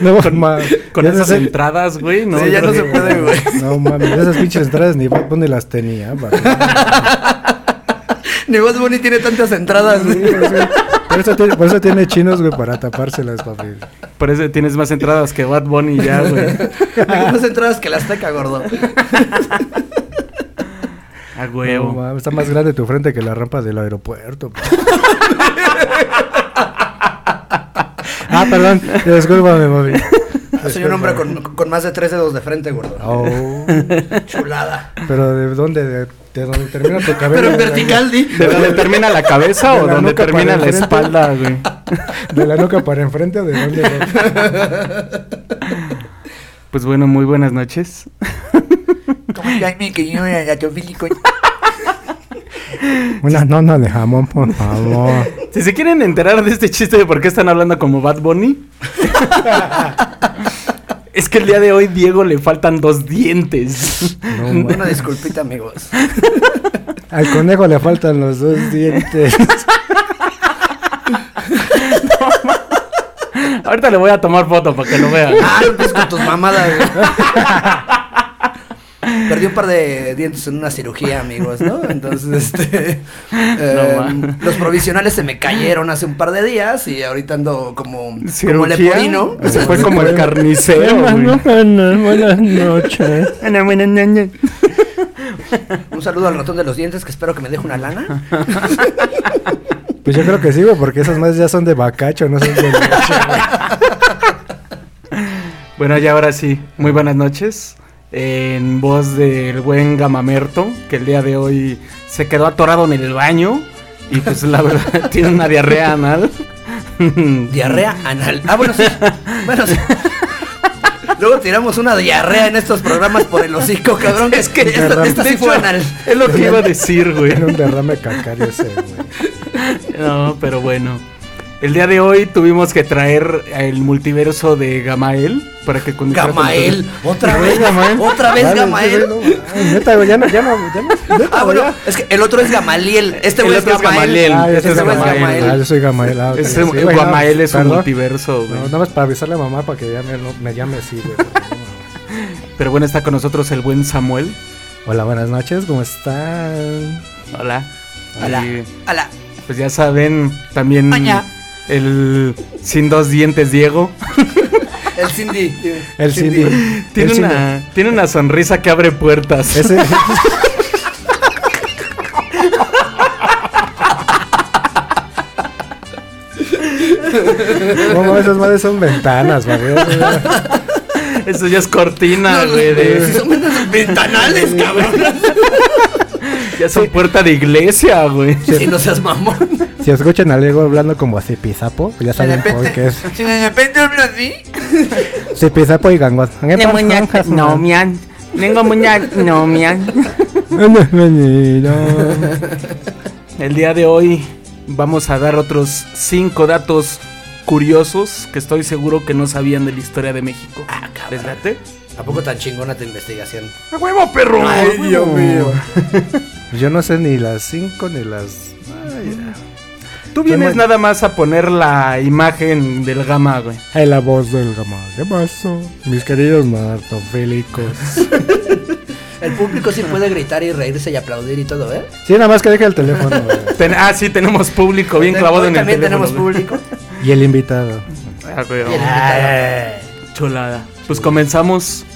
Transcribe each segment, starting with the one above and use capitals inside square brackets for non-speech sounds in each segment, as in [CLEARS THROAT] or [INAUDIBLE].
No, con, ma- con ya esas entradas, güey. No, Sí, ya no se puede, güey. [LAUGHS] No mames, esas pinches entradas ni Bad Bunny las tenía. [LAUGHS] Ni Bad Bunny tiene tantas entradas, güey. sí. Por eso tiene, por eso tiene chinos, güey, para tapárselas, papi. Por eso tienes más entradas que Bad Bunny ya, güey. [LAUGHS] Tengo más entradas que la Azteca, gordo. A No, huevo. está más grande tu frente que la rampa del aeropuerto. Ah, perdón, discúlpame, mami. Soy un hombre con, con más de tres dedos de frente, gordo. Oh, Chulada. pero ¿de dónde? ¿De, de dónde termina tu cabello? Pero en vertical, di. ¿De dónde termina la cabeza De o para termina la enfrente. espalda, güey? ¿De la nuca para enfrente o de dónde? Pues bueno, muy buenas noches. Como estás, mi querido anatofílico? Una nona de jamón, por [LAUGHS] favor. Si se quieren enterar de este chiste de por qué están hablando como Bad Bunny, [LAUGHS] es que el día de hoy Diego le faltan dos dientes. No. Una disculpita, amigos. [LAUGHS] Al conejo le faltan los dos dientes. Ahorita le voy a tomar foto para que lo vean. Ah, empieces con tus mamadas. Perdí un par de dientes en una cirugía, amigos, ¿no? Entonces, [LAUGHS] este. eh, man. los provisionales se me cayeron hace un par de días y ahorita ando como. Como leporino. Se fue como el [LAUGHS] carnicero, güey. [LAUGHS] Buenas noches. Un saludo al ratón de los dientes que espero que me deje una lana. Pues yo creo que sí, güey, porque esas más ya son de bacacho, no son de leche. Bueno, y ahora sí, muy buenas noches. En voz del buen Gamamerto, que el día de hoy se quedó atorado en el baño y pues la verdad [LAUGHS] tiene una diarrea anal. [LAUGHS] Diarrea anal. Ah, bueno, sí. Bueno, sí. Luego tiramos una diarrea en estos programas por el hocico, cabrón. Es que esta, esta sí fue anal. Es lo que iba a decir, güey. Tiene un derrame cacario ese, güey. [LAUGHS] No, pero bueno. El día de hoy tuvimos que traer el multiverso de Gamael para que con Gamael. Otra vez. Gamael. Otra vez Vale, Gamael. Neta, ya no, ya no, ya no. Neta, Ah, bueno, es que el otro es Gamaliel. Este güey es. Gamaliel. Ah, Este es Gamael. Ah, yo soy Gamael. Ah, no, Gamael es un multiverso, güey. No, nada más para avisarle a mamá para que ya me, llame así, güey. Pero bueno, está con nosotros el buen Samuel. Hola, buenas noches, ¿cómo están? Hola. Hola. Y, Ala. pues ya saben, también Oña. El sin dos dientes Diego. El Cindy. El Cindy. Tiene El Cindy. una, tiene una sonrisa que abre puertas. Ese. [LAUGHS] No, esas madres son ventanas, güey. Eso ya es cortina, No, güey. de- Si son ventanales, cabrón. ya son puerta de iglesia, güey. Si no seas mamón. Si escuchan a Lego hablando como zipizapo, pues ya saben por qué es. si de repente hablo así. [LAUGHS] Zipizapo y gangot. No, mian. Tengo muña, no, mian. El día de hoy vamos a dar otros cinco datos curiosos que estoy seguro que no sabían de la historia de México. Ah. ¿Les late? ¿A poco tan chingona tu investigación? ¡A huevo, perro! Ay, Dios mío. [LAUGHS] Yo no sé ni las 5 ni las. Ay, Tú vienes nada más a poner la imagen del gama, güey. Ay, la voz del gama. ¿Qué pasó? Mis queridos martofílicos. [LAUGHS] El público sí puede gritar y reírse y aplaudir y todo, ¿eh? Sí, nada más que deje el teléfono. güey. [LAUGHS] Ten- ah, sí, tenemos público bien clavado en el También teléfono. tenemos güey. público. Y el invitado. Ah, güey, Y el chulada. Pues comenzamos.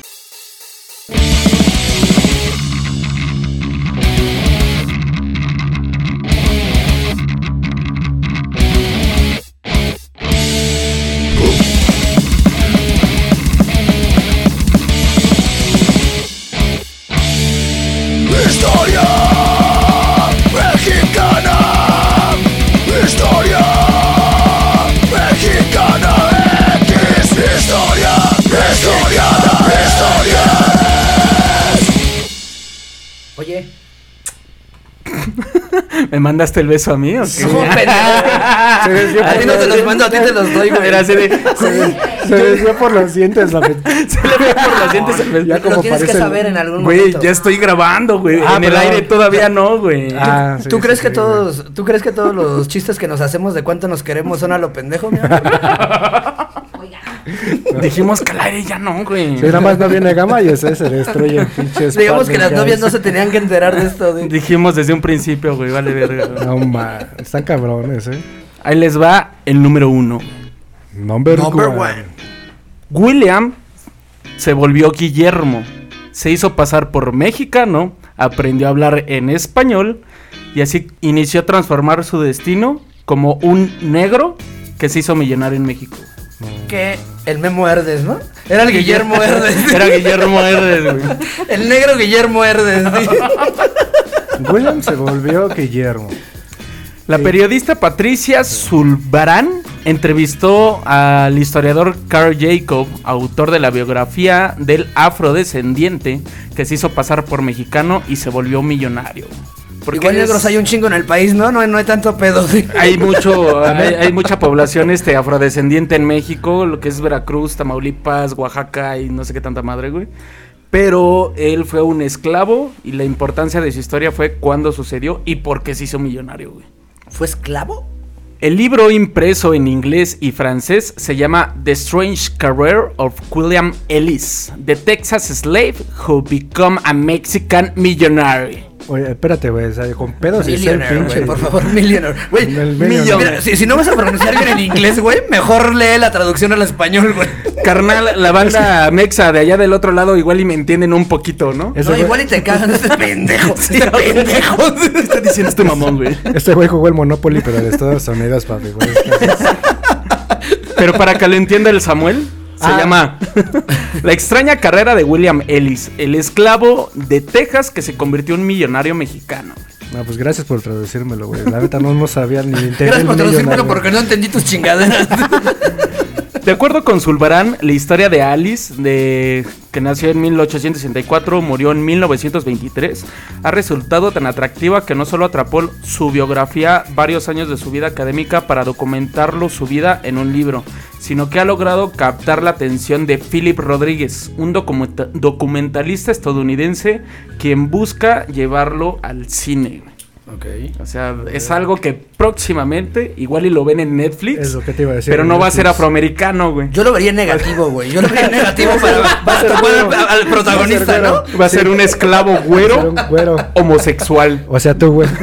[LAUGHS] ¿Me mandaste el beso a mí o qué? ¿cómo [LAUGHS] pendejo? A ti no te los mando, a ti te los doy, güey. Era así de- [LAUGHS] Se desvió por los dientes. La... Se le ve por los dientes el beso. Ya como Lo tienes que saber en algún Güey, momento. ya estoy grabando, güey. Ah, en el aire todavía no, güey. Ah, sí, ¿Tú sí, crees que sí, todos, tú crees que todos los chistes que nos hacemos de cuánto nos queremos son a lo pendejo, mi amor? [LAUGHS] Dijimos que al aire ya no, güey. Si nada más no viene Gama y ese se destruye el pinche [LAUGHS] Digamos que las Spartan novias no Guys. se tenían que enterar de esto. de- Dijimos desde un principio, güey, vale verga. güey. No, ma, están cabrones, eh. Ahí les va el número uno. Number, Number one. one. William se volvió Guillermo. Se hizo pasar por mexicano, aprendió a hablar en español y así inició a transformar su destino como un negro que se hizo millonario en México. Que el Memo Herdes, ¿no? Era el Guillermo [LAUGHS] Herdes. Era Guillermo Herdes, güey. [LAUGHS] El negro Guillermo Herdes. sí. [LAUGHS] William se volvió Guillermo. La periodista Patricia Zulbarán entrevistó al historiador Carl Jacob, autor de la biografía del afrodescendiente que se hizo pasar por mexicano y se volvió millonario. Porque Igual negros hay un chingo en el país, ¿no? No, no hay tanto pedo. hay mucho, [LAUGHS] hay, hay mucha población este afrodescendiente en México, lo que es Veracruz, Tamaulipas, Oaxaca y no sé qué tanta madre, güey. Pero él fue un esclavo y la importancia de su historia fue cuándo sucedió y por qué se hizo millonario, güey. ¿Fue esclavo? El libro impreso en inglés y francés se llama The Strange Career of William Ellis, The Texas Slave Who Become a Mexican Millionaire. Oye, espérate, güey. O sea, con pedos y ser pinche. güey, por favor, millionaire. Güey, [LAUGHS] millionaire. si, si no vas a pronunciar bien en inglés, güey, mejor lee la traducción al español, güey. Carnal, la banda mexa de allá del otro lado igual y me entienden un poquito, ¿no? Ese No, igual y te cagan este pendejo. [LAUGHS] Este pendejo. ¿Qué está diciendo este mamón, güey? Este güey jugó el Monopoly, pero de Estados Unidos, papi, güey. [LAUGHS] Pero para que lo entienda el Samuel, se Ah. llama [LAUGHS] La extraña carrera de William Ellis, el esclavo de Texas que se convirtió en millonario mexicano. No, pues gracias por traducírmelo, güey. La neta no, no sabía ni entendí Gracias el por traducírmelo millonario. porque no entendí tus chingaderas. [LAUGHS] De acuerdo con Zulbarán, la historia de Alice, de, que nació en 1864, murió en 1923, ha resultado tan atractiva que no solo atrapó su biografía varios años de su vida académica para documentarlo su vida en un libro, sino que ha logrado captar la atención de Philip Rodríguez, un documenta- documentalista estadounidense quien busca llevarlo al cine. Ok. O sea, es algo que próximamente, igual y lo ven en Netflix, Es lo que te iba a decir. pero no va a ser Netflix. afroamericano, güey. Yo lo vería negativo, güey. Yo lo vería negativo para, [LAUGHS] para ser tapar güero. al, al protagonista, Va a ser ¿no? güero. Va a ser un esclavo Va a ser güero un güero. homosexual. O sea, tú, güey. [LAUGHS]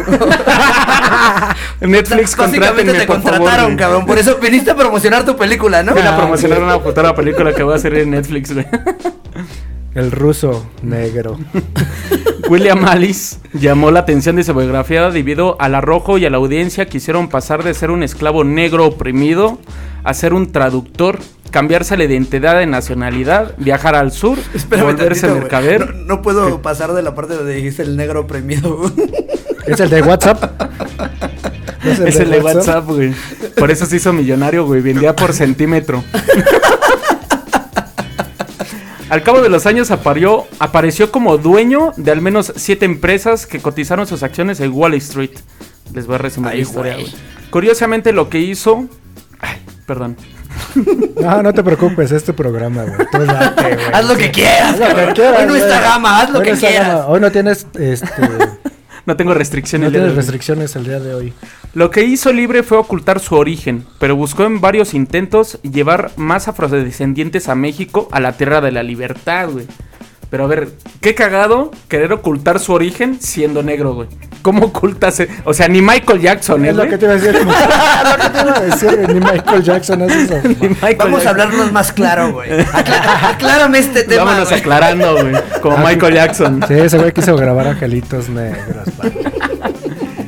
Netflix, Básicamente contrátenme, te por favor. contrataron, güey. cabrón. Por eso viniste a promocionar tu película, ¿no? Ven a promocionar una futura película que va a hacer en Netflix, güey. [LAUGHS] El ruso negro. [LAUGHS] William Alice llamó la atención de su biografía debido al arrojo y a la audiencia que hicieron pasar de ser un esclavo negro oprimido a ser un traductor, cambiarse la identidad de nacionalidad, viajar al sur, Espérame volverse tantito, mercader. No, no puedo pasar de la parte donde dijiste el negro oprimido. [LAUGHS] ¿Es el de WhatsApp? ¿No Es el de WhatsApp, güey. Por eso se hizo millonario, güey. Vendía por centímetro. [LAUGHS] Al cabo de los años aparió, apareció como dueño de al menos siete empresas que cotizaron sus acciones en Wall Street. Les voy a resumir Ay, la historia, güey. Curiosamente lo que hizo... Ay, perdón. No, no te preocupes, es tu programa, güey. Tú date, [LAUGHS] güey. haz lo que quieras, Haz lo que quieras, Hoy no está gama, haz lo que quieras. Hoy no tienes, este... [LAUGHS] No tengo restricciones. no tienes restricciones el día de hoy. Lo que hizo Libre fue ocultar su origen, pero buscó en varios intentos llevar más afrodescendientes a México, a la tierra de la libertad, güey. Pero a ver, qué cagado querer ocultar su origen siendo negro, güey. ¿Cómo ocultas? e- O sea, ni Michael Jackson, ¿eh, Es lo que te iba a decir. [LAUGHS] [LAUGHS] es lo que te iba a decir. Ni Michael Jackson hace eso. Vamos a hablarnos más claro, güey. Acla- aclárame este tema. Vámonos güey. aclarando, güey. Como Ah, Michael Jackson. Sí, ese güey quiso grabar angelitos negros.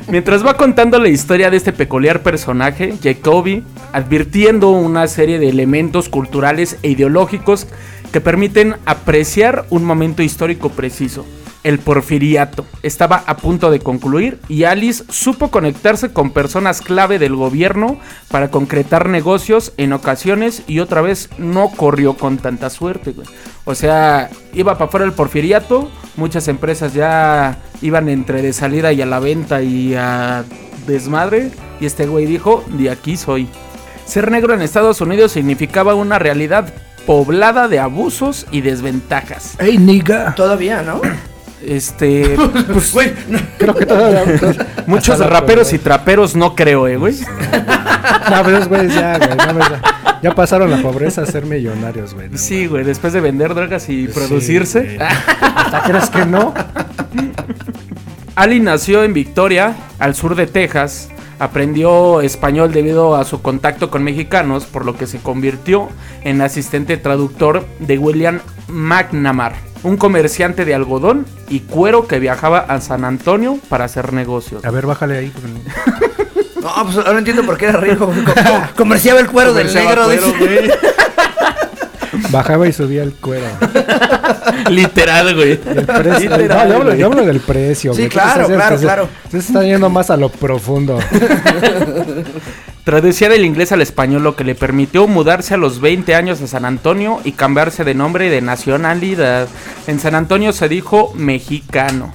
Mientras va contando la historia de este peculiar personaje, Jacoby, advirtiendo una serie de elementos culturales e ideológicos permiten apreciar un momento histórico preciso. El porfiriato estaba a punto de concluir y Alice supo conectarse con personas clave del gobierno para concretar negocios en ocasiones y otra vez no corrió con tanta suerte. O sea, iba para afuera el porfiriato, muchas empresas ya iban entre de salida y a la venta y a desmadre y este güey dijo, de aquí soy. Ser negro en Estados Unidos significaba una realidad poblada de abusos y desventajas. ¡Ey, nigga! Todavía, ¿no? Este, [LAUGHS] pues, Güey, no, Creo que todavía. [LAUGHS] muchos raperos y traperos no creo, eh, güey. [LAUGHS] No, pero esos güeyes ya, güey. no, ya, ya pasaron la pobreza a ser millonarios, güey. no Sí, güey, después de vender drogas y Sí, producirse. güey. ¿Hasta crees que no? Ali nació en Victoria, al sur de Texas. Aprendió español debido a su contacto con mexicanos, por lo que se convirtió en asistente traductor de William McNamara, un comerciante de algodón y cuero que viajaba a San Antonio para hacer negocios. A ver, bájale ahí. porque- [LAUGHS] no, pues ahora entiendo por qué era rico. Comerciaba el cuero del negro. Bajaba y subía el cuero. [LAUGHS] Literal, güey. El precio. Literal, no, yo hablo, güey. yo hablo del precio. Sí, güey. Claro, claro, claro. Tú estás yendo más a lo profundo. [LAUGHS] Traducía del inglés al español, lo que le permitió mudarse a los 20 años a San Antonio y cambiarse de nombre y de nacionalidad. En San Antonio se dijo mexicano,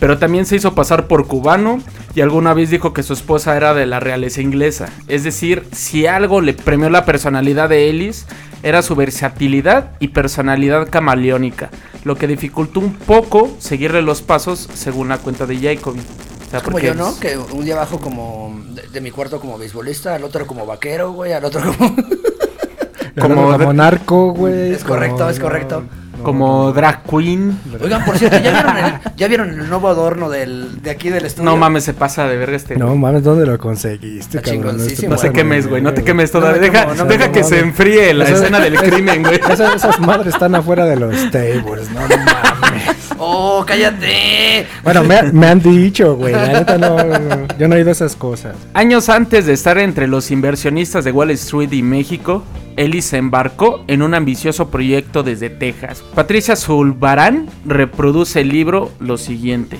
pero también se hizo pasar por cubano y alguna vez dijo que su esposa era de la realeza inglesa. Es decir, si algo le premió la personalidad de Ellis, era su versatilidad y personalidad camaleónica, lo que dificultó un poco seguirle los pasos según la cuenta de Jacoby. O sea, Como yo, ¿no? Que un día bajo como de, de mi cuarto como beisbolista, al otro como vaquero, güey, al otro como... Como Como, de- como narco, güey. Es correcto, como- es correcto. Como drag queen. Oigan, por cierto, ¿ya vieron el, ya vieron el nuevo adorno del, de aquí del estudio? No mames, se pasa de verga este. No mames, ¿dónde lo conseguiste, Está cabrón? chingoncísimo, No Este güey. quemes, güey. No te quemes No todavía. me Deja, no deja que se enfríe la Eso- escena del [LAUGHS] crimen, güey. Esas, esas madres están afuera de los tables, no mames. ¡Oh, cállate! Bueno, me, me han dicho, güey. La neta no, no, Yo no he oído esas cosas. Años antes de estar entre los inversionistas de Wall Street y México, Ellis se embarcó en un ambicioso proyecto desde Texas. Patricia Zulbarán reproduce el libro lo siguiente.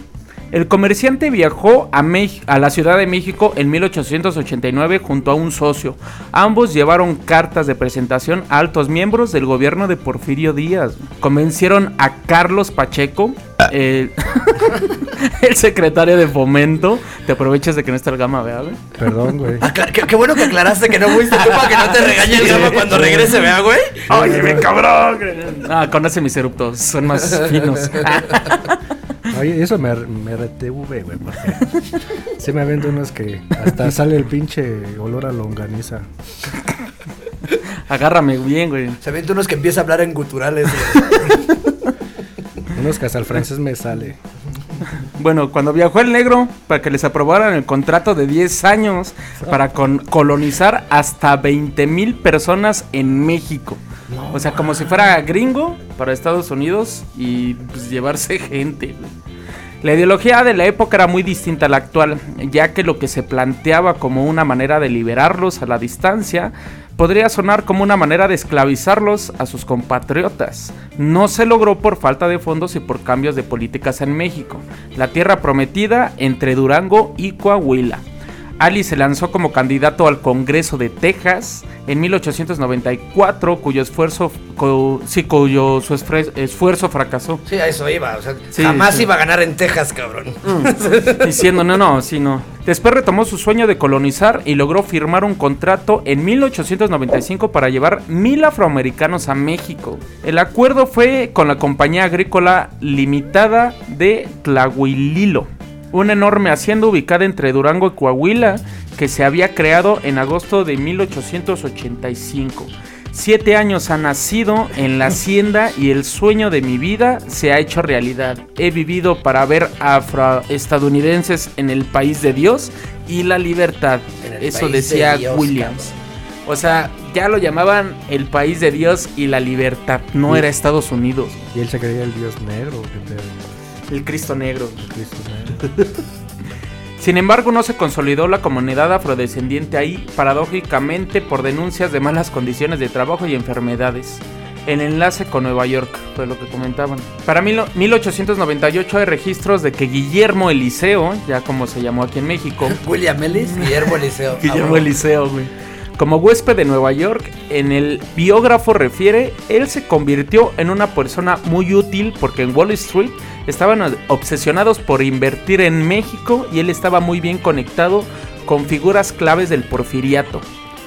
El comerciante viajó a, a la Ciudad de México en 1889 junto a un socio. Ambos llevaron cartas de presentación a altos miembros del gobierno de Porfirio Díaz. Convencieron a Carlos Pacheco, el, [LAUGHS] [LAUGHS] el secretario de Fomento. Te aprovechas de que no está el gama, ¿verdad? güey? Perdón, güey. Acla- qué, qué bueno que aclaraste que no fuiste tú para que no te regañe el gama cuando regrese, ¿vea, güey? Oye, mi cabrón. Ah, conoce mis eruptos, son más finos. [LAUGHS] Oye, eso me, me retuve, güey. Porque sí me vendo unos que hasta sale el pinche olor a longaniza. Agárrame bien, güey. Se ven unos que empieza a hablar en guturales. güey. Unos que hasta el francés me sale. Bueno, cuando viajó el negro para que les aprobaran el contrato de 10 años para con- colonizar hasta 20 mil personas en México. o sea, como si fuera gringo para Estados Unidos y pues, llevarse [LAUGHS] gente. La ideología de la época era muy distinta a la actual, ya que lo que se planteaba como una manera de liberarlos a la distancia podría sonar como una manera de esclavizarlos a sus compatriotas. No se logró por falta de fondos y por cambios de políticas en México. La tierra prometida entre Durango y Coahuila. Ali se lanzó como candidato al Congreso de Texas en 1894, cuyo esfuerzo, cu- sí, cuyo su esfuerzo fracasó. Sí, a eso iba. O sea, Sí, jamás sí. iba a ganar en Texas, cabrón. Diciendo, no, no, sí, no. Después retomó su sueño de colonizar y logró firmar un contrato en 1895 para llevar mil afroamericanos a México. El acuerdo fue con la Compañía Agrícola Limitada de Tlahuililo, una enorme hacienda ubicada entre Durango y Coahuila que se había creado en agosto de 1885. Siete años ha nacido en la hacienda y el sueño de mi vida se ha hecho realidad. He vivido para ver afroestadounidenses en el país de Dios y la libertad. Eso de decía Dios, Williams. O sea, ya lo llamaban el país de Dios y la libertad. No Sí. era Estados Unidos. Y él se creía el dios negro. pedo, El Cristo negro. el Cristo negro. [LAUGHS] Sin embargo, no se consolidó la comunidad afrodescendiente ahí, paradójicamente por denuncias de malas condiciones de trabajo y enfermedades. El enlace con Nueva York, fue lo que comentaban. Para mil- 1898 hay registros de que Guillermo Eliseo, ya como se llamó aquí en México, [LAUGHS] William Ellis, Guillermo Eliseo. Guillermo Eliseo, [LAUGHS] güey. Como huésped de Nueva York, en el biógrafo refiere, él se convirtió en una persona muy útil porque en Wall Street estaban obsesionados por invertir en México y él estaba muy bien conectado con figuras claves del porfiriato.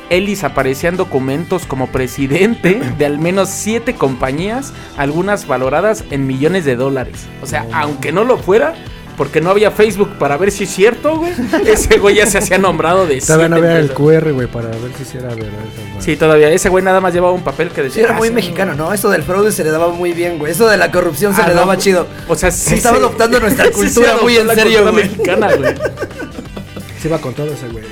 Ellis aparecía en documentos como presidente de al menos siete compañías, algunas valoradas en millones de dólares. O sea, aunque no lo fuera, porque no había Facebook para ver si es cierto, güey. [LAUGHS] Ese güey ya se hacía nombrado de Todavía no había el. QR, güey, para ver si sí era verdad. esa madre. Sí, todavía. Ese güey nada más llevaba un papel que decía. Sí, era "Ah, muy sí, mexicano, ¿no? Eso del fraude se le daba muy bien, güey. Eso de la corrupción se Ah, le daba chido. O sea, sí. Estaba se- adoptando nuestra [LAUGHS] se cultura muy en serio, güey. mexicana, güey. Sí iba con todo ese güey.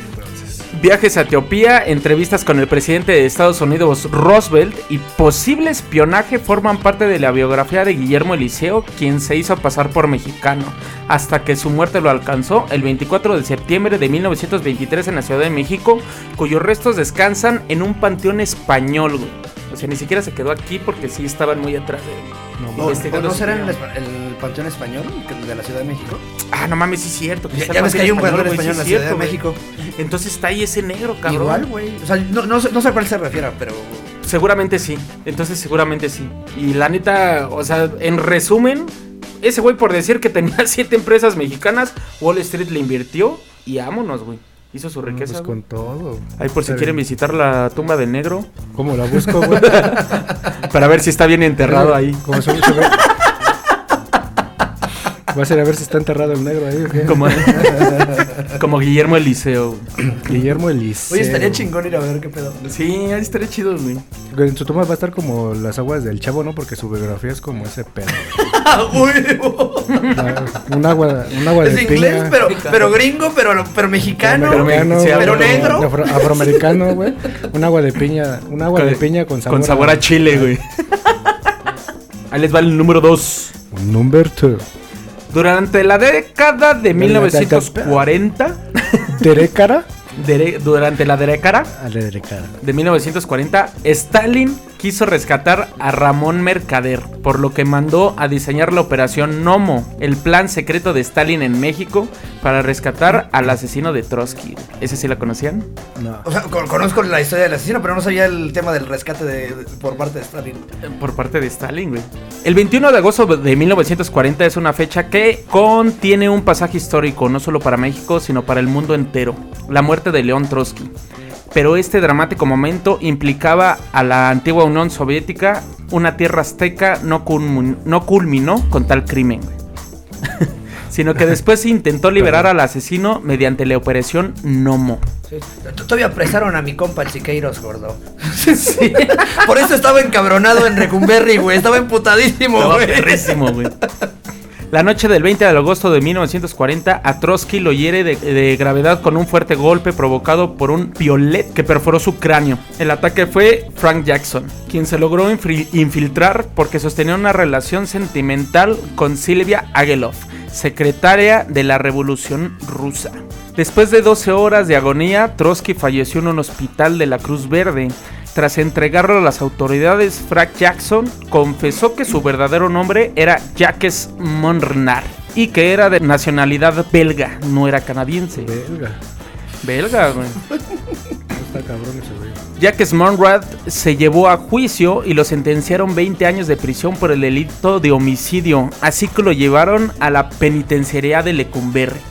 Viajes a Etiopía, entrevistas con el presidente de Estados Unidos, Roosevelt, y posible espionaje forman parte de la biografía de Guillermo Eliseo, quien se hizo pasar por mexicano, hasta que su muerte lo alcanzó el 24 de septiembre de 1923 en la Ciudad de México, cuyos restos descansan en un panteón español. O sea, ni siquiera se quedó aquí porque sí estaban muy atrás de él. ¿O, o investigando no será en el, el Panteón Español de la Ciudad de México? Ah, no mames, sí es cierto. que Ya, ves que hay un panteón Español en la Ciudad de México. Entonces está ahí ese negro, cabrón. Igual, güey. O sea, no, no, sé- no sé a cuál se refiera, pero... Seguramente sí. Entonces seguramente sí. Y la neta, o sea, en resumen, ese güey por decir que tenía [LAUGHS] siete empresas mexicanas, Wall Street le invirtió y vámonos, güey. Hizo su riqueza. Pues con todo. Ahí por si quieren visitar la tumba del negro, ¿Cómo la busco, [LAUGHS] güey? para ver si está bien enterrado ahí. Como se, se ve. Vas a ir a ver si está enterrado el negro ahí. ¿o qué? Como, [LAUGHS] como Guillermo Eliseo. Guillermo Eliseo. Oye, estaría chingón ir a ver qué pedo. Sí, ahí estaría chido, güey. En su tumba va a estar como las aguas del chavo, ¿no? Porque su biografía es como ese pedo. [LAUGHS] La- un agua, un agua es de inglés, piña. pero, pero gringo, pero, pero mexicano. Pero Mexicano, sí, pero güey, negro. afro- afroamericano, güey. Un agua de piña, un agua de piña con sabor, Con sabor a chile, güey. [LAUGHS] Ahí les va el número 2. Number two. Durante la década de 1940, ¿Terecara? [LAUGHS] dere- durante la década de 1940, Stalin quiso rescatar a Ramón Mercader, por lo que mandó a diseñar la operación Nomo, el plan secreto de Stalin en México para rescatar al asesino de Trotsky. ¿Ese sí la conocían? No. O sea, con- conozco la historia del asesino, pero no sabía el tema del rescate de, de- por parte de Stalin. Por parte de Stalin, güey. El 21 de agosto de 1940 es una fecha que contiene un pasaje histórico, no solo para México, sino para el mundo entero. La muerte de León Trotsky. Pero este dramático momento implicaba a la antigua Unión Soviética, una tierra azteca no, culmin- no culminó con tal crimen, [LAUGHS] sino que después se intentó liberar al asesino mediante la operación Nomo. Sí. Todavía apresaron a mi compa el Siqueiros, gordo. [LAUGHS] Sí. Por eso estaba encabronado en Recumberry, güey. Estaba emputadísimo, Estaba güey. perrísimo, güey. [LAUGHS] La noche del 20 de agosto de 1940, a Trotsky lo hiere de, gravedad con un fuerte golpe provocado por un piolet que perforó su cráneo. El ataque fue Frank Jackson, quien se logró infiltrar porque sostenía una relación sentimental con Silvia Agelov, secretaria de la Revolución Rusa. Después de 12 horas de agonía, Trotsky falleció en un hospital de la Cruz Verde. Tras entregarlo a las autoridades, Frank Jackson confesó que su verdadero nombre era Jacques Monrenard y que era de nacionalidad belga, no era canadiense. Belga. Belga, güey. [LAUGHS] Está cabrón ese güey. Jacques Monrad se llevó a juicio y lo sentenciaron 20 años de prisión por el delito de homicidio, así que lo llevaron a la penitenciaría de Lecumberri.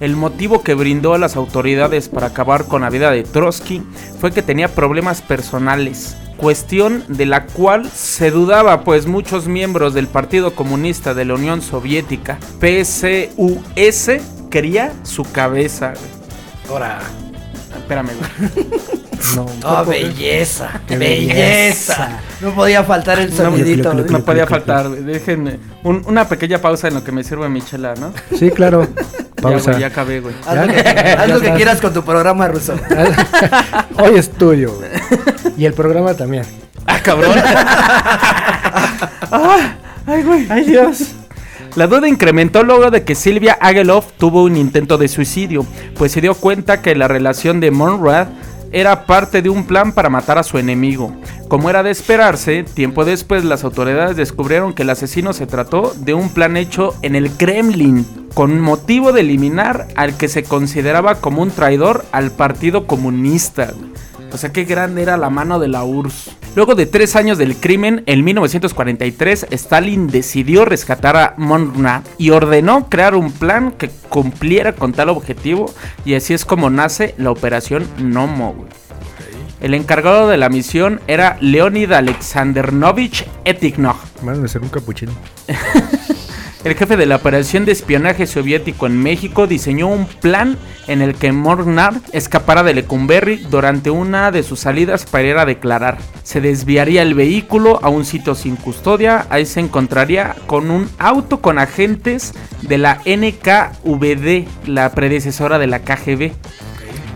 El motivo que brindó a las autoridades para acabar con la vida de Trotsky fue que tenía problemas personales, cuestión de la cual se dudaba pues muchos miembros del Partido Comunista de la Unión Soviética, PSUS, quería su cabeza. güey. Ahora. Espérame, güey. [LAUGHS] No, Oh, belleza. Qué belleza. belleza. No podía faltar el sonidito. No clic. podía faltar. Déjenme un- una pequeña pausa en lo que me sirve mi chela, ¿no? Sí, claro. [LAUGHS] Ya, Pausa. güey, ya acabé, güey. Haz lo que, haz lo [LAUGHS] quieras con tu programa ruso. [LAUGHS] Hoy es tuyo, güey. [LAUGHS] Y el programa también. Ah, cabrón. Ah, ay, güey. Ay, Dios. La duda incrementó luego de que Silvia Agelov tuvo un intento de suicidio, pues se dio cuenta que la relación de Monrad era parte de un plan para matar a su enemigo. Como era de esperarse, tiempo después las autoridades descubrieron que el asesino se trató de un plan hecho en el Kremlin, con motivo de eliminar al que se consideraba como un traidor al Partido Comunista. O sea, qué grande era la mano de la URSS. Luego de tres años del crimen, en 1943, Stalin decidió rescatar a Monrad y ordenó crear un plan que cumpliera con tal objetivo. Y así es como nace la operación Nomo. El encargado de la misión era Leonid Alexandrovich Etiknov. Van a ser un capuchino. [LAUGHS] El jefe de la operación de espionaje soviético en México diseñó un plan en el que Mornar escapara de Lecumberri durante una de sus salidas para ir a declarar. Se desviaría el vehículo a un sitio sin custodia, ahí se encontraría con un auto con agentes de la NKVD, la predecesora de la KGB.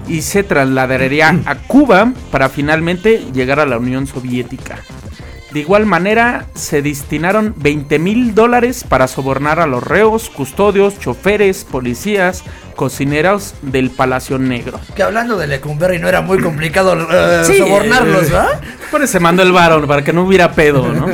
Y se trasladaría a Cuba para finalmente llegar a la Unión Soviética. De igual manera, se destinaron 20 mil dólares para sobornar a los reos, custodios, choferes, policías, cocineros del Palacio Negro. Que hablando de Lecumberri no era muy complicado eh, sobornarlos, ¿verdad? Por eso se mandó el varón, para que no hubiera pedo, ¿no?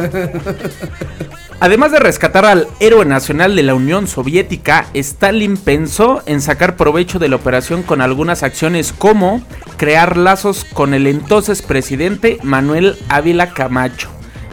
Además de rescatar al héroe nacional de la Unión Soviética, Stalin pensó en sacar provecho de la operación con algunas acciones como crear lazos con el entonces presidente Manuel Ávila Camacho,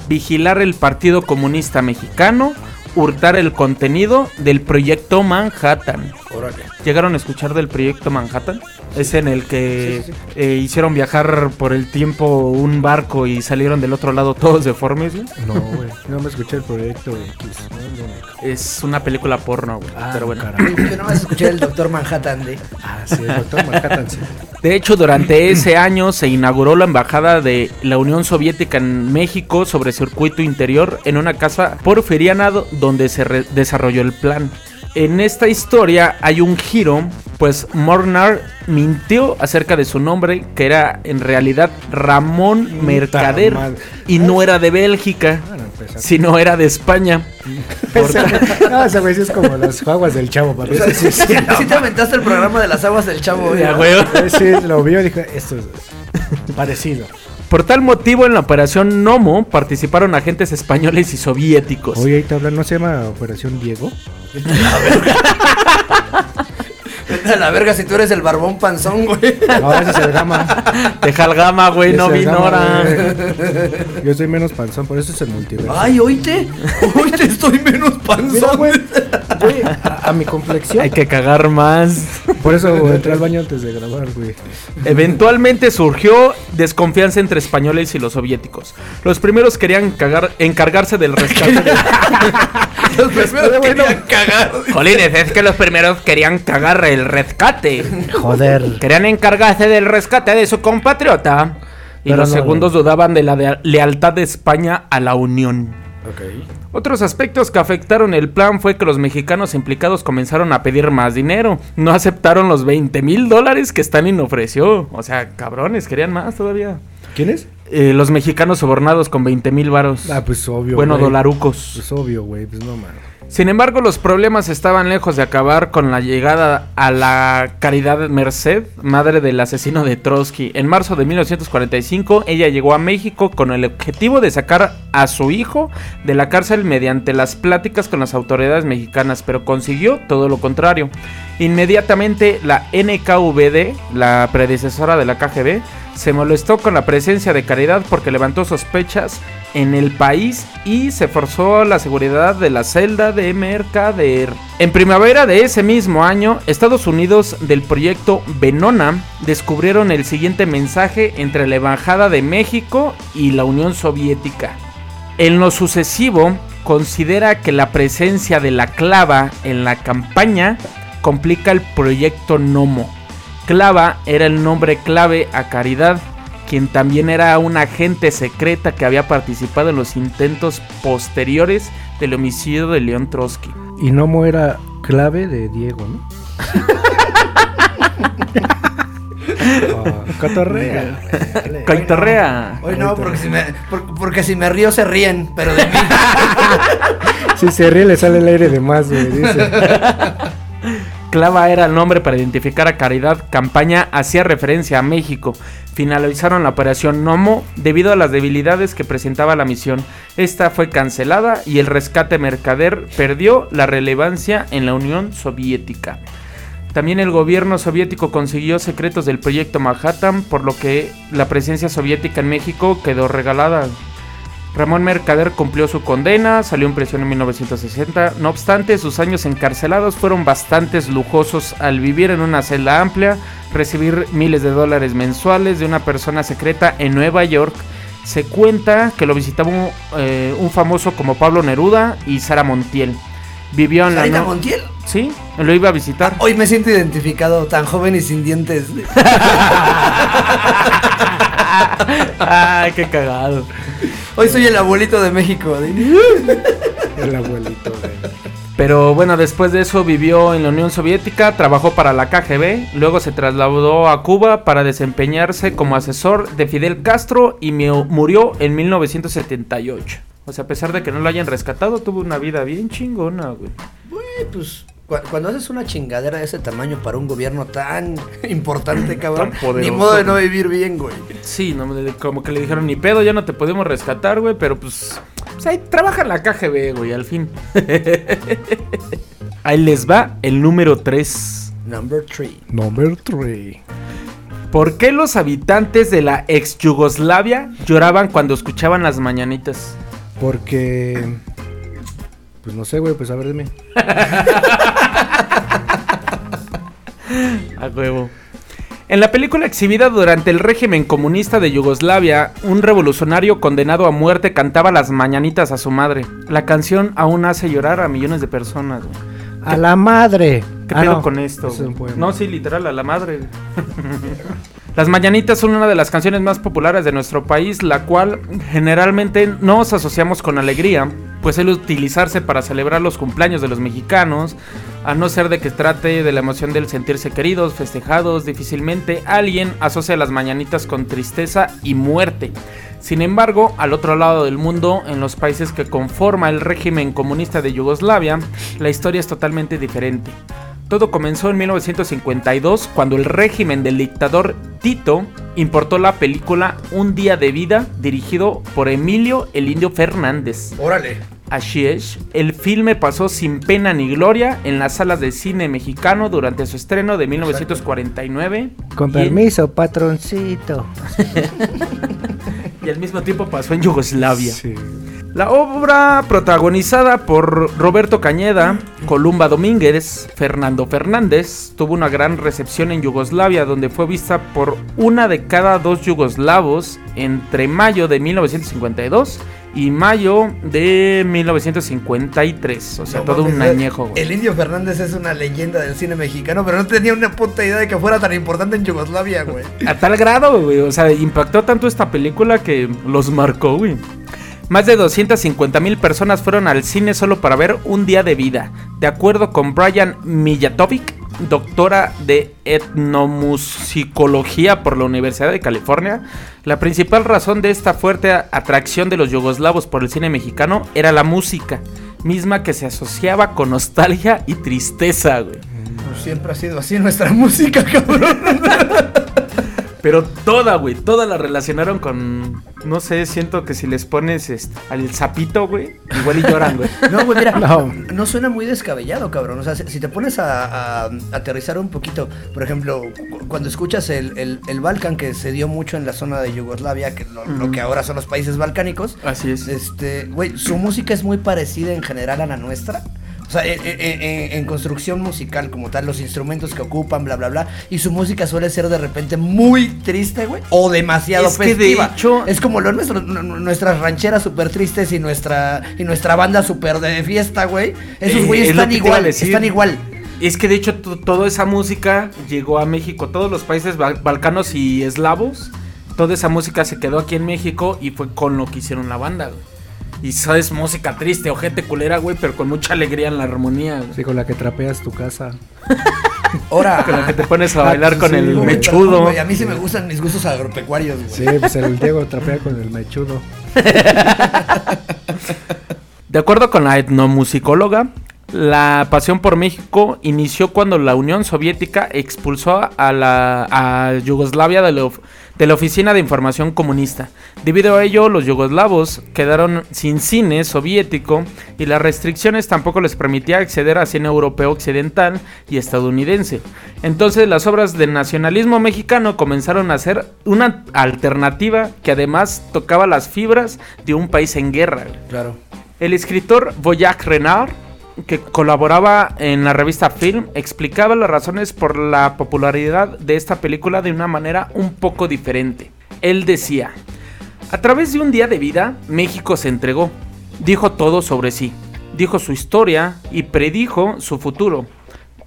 vigilar el Partido Comunista Mexicano, hurtar el contenido del proyecto Manhattan. Órale. ¿Llegaron a escuchar del proyecto Manhattan? Es en el que eh, hicieron viajar por el tiempo un barco y salieron del otro lado todos deformes. güey. No, güey. No me escuché el proyecto X. No, no. Es una película porno, güey. Ah, pero bueno. Yo no escuché el doctor Manhattan de. Ah, sí, el doctor Manhattan, sí. De hecho, durante ese año se inauguró la embajada de la Unión Soviética en México sobre circuito interior en una casa porfiriana do- donde se re- desarrolló el plan. En esta historia hay un giro, pues Mornar mintió acerca de su nombre, que era en realidad Ramón Mercader, y no era de Bélgica, empezar. sino era de España. [LAUGHS] no, ese güey es como las aguas del chavo, papi. Sí, sí, sí, [LAUGHS] sí te aventaste el programa de las aguas del chavo, Ya, güey. güey. sí, lo vio y dijo, esto es parecido. Por tal motivo, en la operación Nomo participaron agentes españoles y soviéticos. Oye, ahí te hablan, ¿no se llama Operación Diego? Vete a la verga si tú eres el barbón panzón, güey. No, ese es el gama. Deja el gama, güey, no güey. Yo soy menos panzón, por eso es el multiverso. Ay, oíte. Oíte, estoy menos Mira, panzón. güey, güey, [LAUGHS] a, a mi complexión. Hay que cagar más. Por eso entré al baño antes de grabar, güey. Eventualmente surgió desconfianza entre españoles y los soviéticos. Los primeros querían cagar- encargarse del rescate. de- [LAUGHS] Los primeros querían cagar. Jolines, es que los primeros querían cagar el rescate. Joder. Querían encargarse del rescate de su compatriota. Y Pero los no, segundos dudaban de la de- lealtad de España a la Unión. Otros aspectos que afectaron el plan fue que los mexicanos implicados comenzaron a pedir más dinero. No aceptaron los 20 mil dólares que Stalin ofreció. O sea, cabrones, querían más todavía. ¿Quién es? Eh, los mexicanos sobornados con 20 mil varos. Ah, pues obvio. bueno, dolarucos. Pues obvio, güey, pues no mames. Sin embargo, los problemas estaban lejos de acabar con la llegada a la Caridad Merced, madre del asesino de Trotsky. En marzo de 1945, ella llegó a México con el objetivo de sacar a su hijo de la cárcel mediante las pláticas con las autoridades mexicanas, pero consiguió todo lo contrario. Inmediatamente, la NKVD, la predecesora de la KGB, se molestó con la presencia de Caridad porque levantó sospechas en el país y se forzó la seguridad de la celda de Mercader. En primavera de ese mismo año, Estados Unidos del proyecto Venona descubrieron el siguiente mensaje entre la Embajada de México y la Unión Soviética. En lo sucesivo, considera que la presencia de la clava en la campaña complica el proyecto Nomo. Clava era el nombre clave a Caridad, quien también era una agente secreta que había participado en los intentos posteriores del homicidio de León Trotsky. Y Nomo era clave de Diego, ¿no? Oh, [LAUGHS] cotorrea. Dale. Coitorrea. Hoy no, porque si, me, por- porque si me río se ríen, pero de mí. [LAUGHS] Si se ríe le sale el aire de más, güey. Dice. [LAUGHS] Clava era el nombre para identificar a Caridad. Campaña hacía referencia a México. Finalizaron la operación Nomo debido a las debilidades que presentaba la misión. Esta fue cancelada y el rescate mercader perdió la relevancia en la Unión Soviética. También el gobierno soviético consiguió secretos del proyecto Manhattan, por lo que la presencia soviética en México quedó regalada. Ramón Mercader cumplió su condena, salió en prisión en 1960. No obstante, sus años encarcelados fueron bastante lujosos al vivir en una celda amplia, recibir miles de dólares mensuales de una persona secreta en Nueva York. Se cuenta que lo visitaba un, eh, un famoso como Pablo Neruda y Sara Montiel. Vivió en la... ¿Sarita no- Montiel? Sí, lo iba a visitar. Hoy me siento identificado, tan joven y sin dientes. [LAUGHS] Ay, qué cagado. Hoy soy el abuelito de México. [LAUGHS] El abuelito de... Pero bueno, después de eso vivió en la Unión Soviética, trabajó para la KGB, luego se trasladó a Cuba para desempeñarse como asesor de Fidel Castro y murió en 1978. O sea, a pesar de que no lo hayan rescatado, tuvo una vida bien chingona, güey. Güey, pues cuando haces una chingadera de ese tamaño para un gobierno tan [LAUGHS] importante, cabrón, Tan poderoso. ni modo de no vivir bien, güey. Sí, no, como que le dijeron, ni pedo, ya no te podemos rescatar, güey, pero pues, pues ahí trabaja la KGB, güey, al fin. [LAUGHS] ahí les va el número 3. Number 3. Number 3. ¿Por qué los habitantes de la ex Yugoslavia lloraban cuando escuchaban las mañanitas? Porque... Pues no sé, güey, pues a ver, dime. [LAUGHS] A huevo. En la película exhibida durante el régimen comunista de Yugoslavia, un revolucionario condenado a muerte cantaba las mañanitas a su madre. La canción aún hace llorar a millones de personas. güey. A la madre. ¿Qué Ah, pedo no, con esto? es. No, sí, literal, a la madre. [LAUGHS] Las Mañanitas son una de las canciones más populares de nuestro país, la cual generalmente no os asociamos con alegría, pues suele utilizarse para celebrar los cumpleaños de los mexicanos, a no ser de que trate de la emoción del sentirse queridos, festejados, difícilmente alguien asocia las Mañanitas con tristeza y muerte. Sin embargo, al otro lado del mundo, en los países que conforma el régimen comunista de Yugoslavia, la historia es totalmente diferente. Todo comenzó en 1952 cuando el régimen del dictador Tito importó la película Un día de vida dirigido por Emilio el Indio Fernández. Órale. Así es, el filme pasó sin pena ni gloria en las salas de cine mexicano durante su estreno de 1949 Con permiso, patroncito. [LAUGHS] y al mismo tiempo pasó en Yugoslavia. Sí. La obra protagonizada por Roberto Cañeda, Columba Domínguez, Fernando Fernández, tuvo una gran recepción en Yugoslavia, donde fue vista por una de cada dos yugoslavos entre mayo de 1952 y mayo de 1953. O sea, No todo un añejo. güey. El Indio Fernández es una leyenda del cine mexicano, pero no tenía una puta idea de que fuera tan importante en Yugoslavia, güey. [LAUGHS] A tal grado, güey. O sea, impactó tanto esta película que los marcó, güey. Más de 250 mil personas fueron al cine solo para ver Un Día de Vida. De acuerdo con Brian Mijatovic, doctora de etnomusicología por la Universidad de California, la principal razón de esta fuerte atracción de los yugoslavos por el cine mexicano era la música, misma que se asociaba con nostalgia y tristeza, güey. Pues siempre ha sido así nuestra [LAUGHS] música, cabrón. Pero toda, güey, toda la relacionaron con. No sé, siento que si les pones este, al sapito, güey, igual y lloran, güey. [LAUGHS] No, güey, mira, No. no. suena muy descabellado, cabrón. O sea, si, te pones a, a aterrizar un poquito, por ejemplo, cu- cuando escuchas el, el, el Balkan que se dio mucho en la zona de Yugoslavia, que lo, lo que ahora son los países balcánicos, Así es. este, güey, su música es muy parecida en general a la nuestra. O sea, en, en- en- en construcción musical como tal, los instrumentos que ocupan, bla, bla, bla. Y su música suele ser de repente muy triste, güey. O demasiado Es que de festiva. hecho- Es como lo nuestro, nu- nu- nuestras rancheras súper tristes y nuestra, y nuestra banda súper de fiesta, güey. Esos Eh, güeyes es lo están igual, están igual. Es que de hecho to- toda esa música llegó a México, todos los países bal- balcanos y eslavos, toda esa música se quedó aquí en México y fue con lo que hicieron la banda, güey. Y sabes, música triste, ojete culera, güey, pero con mucha alegría en la armonía, güey. Sí, con la que trapeas tu casa. [LAUGHS] Ahora. Con la que te pones a bailar con sí, el güey, mechudo. Güey, a mí sí me gustan mis gustos agropecuarios, güey. Sí, pues el Diego trapea con el mechudo. De acuerdo con la etnomusicóloga, la pasión por México inició cuando la Unión Soviética expulsó a la a Yugoslavia de, lo- de la Oficina de Información Comunista. Debido a ello, los yugoslavos quedaron sin cine soviético y las restricciones tampoco les permitía acceder a cine europeo occidental y estadounidense. Entonces las obras del nacionalismo mexicano comenzaron a ser una alternativa que además tocaba las fibras de un país en guerra. Claro. El escritor Boyac Renard, que colaboraba en la revista Film, explicaba las razones por la popularidad de esta película de una manera un poco diferente. Él decía, a través de un día de vida, México se entregó, dijo todo sobre sí, dijo su historia y predijo su futuro.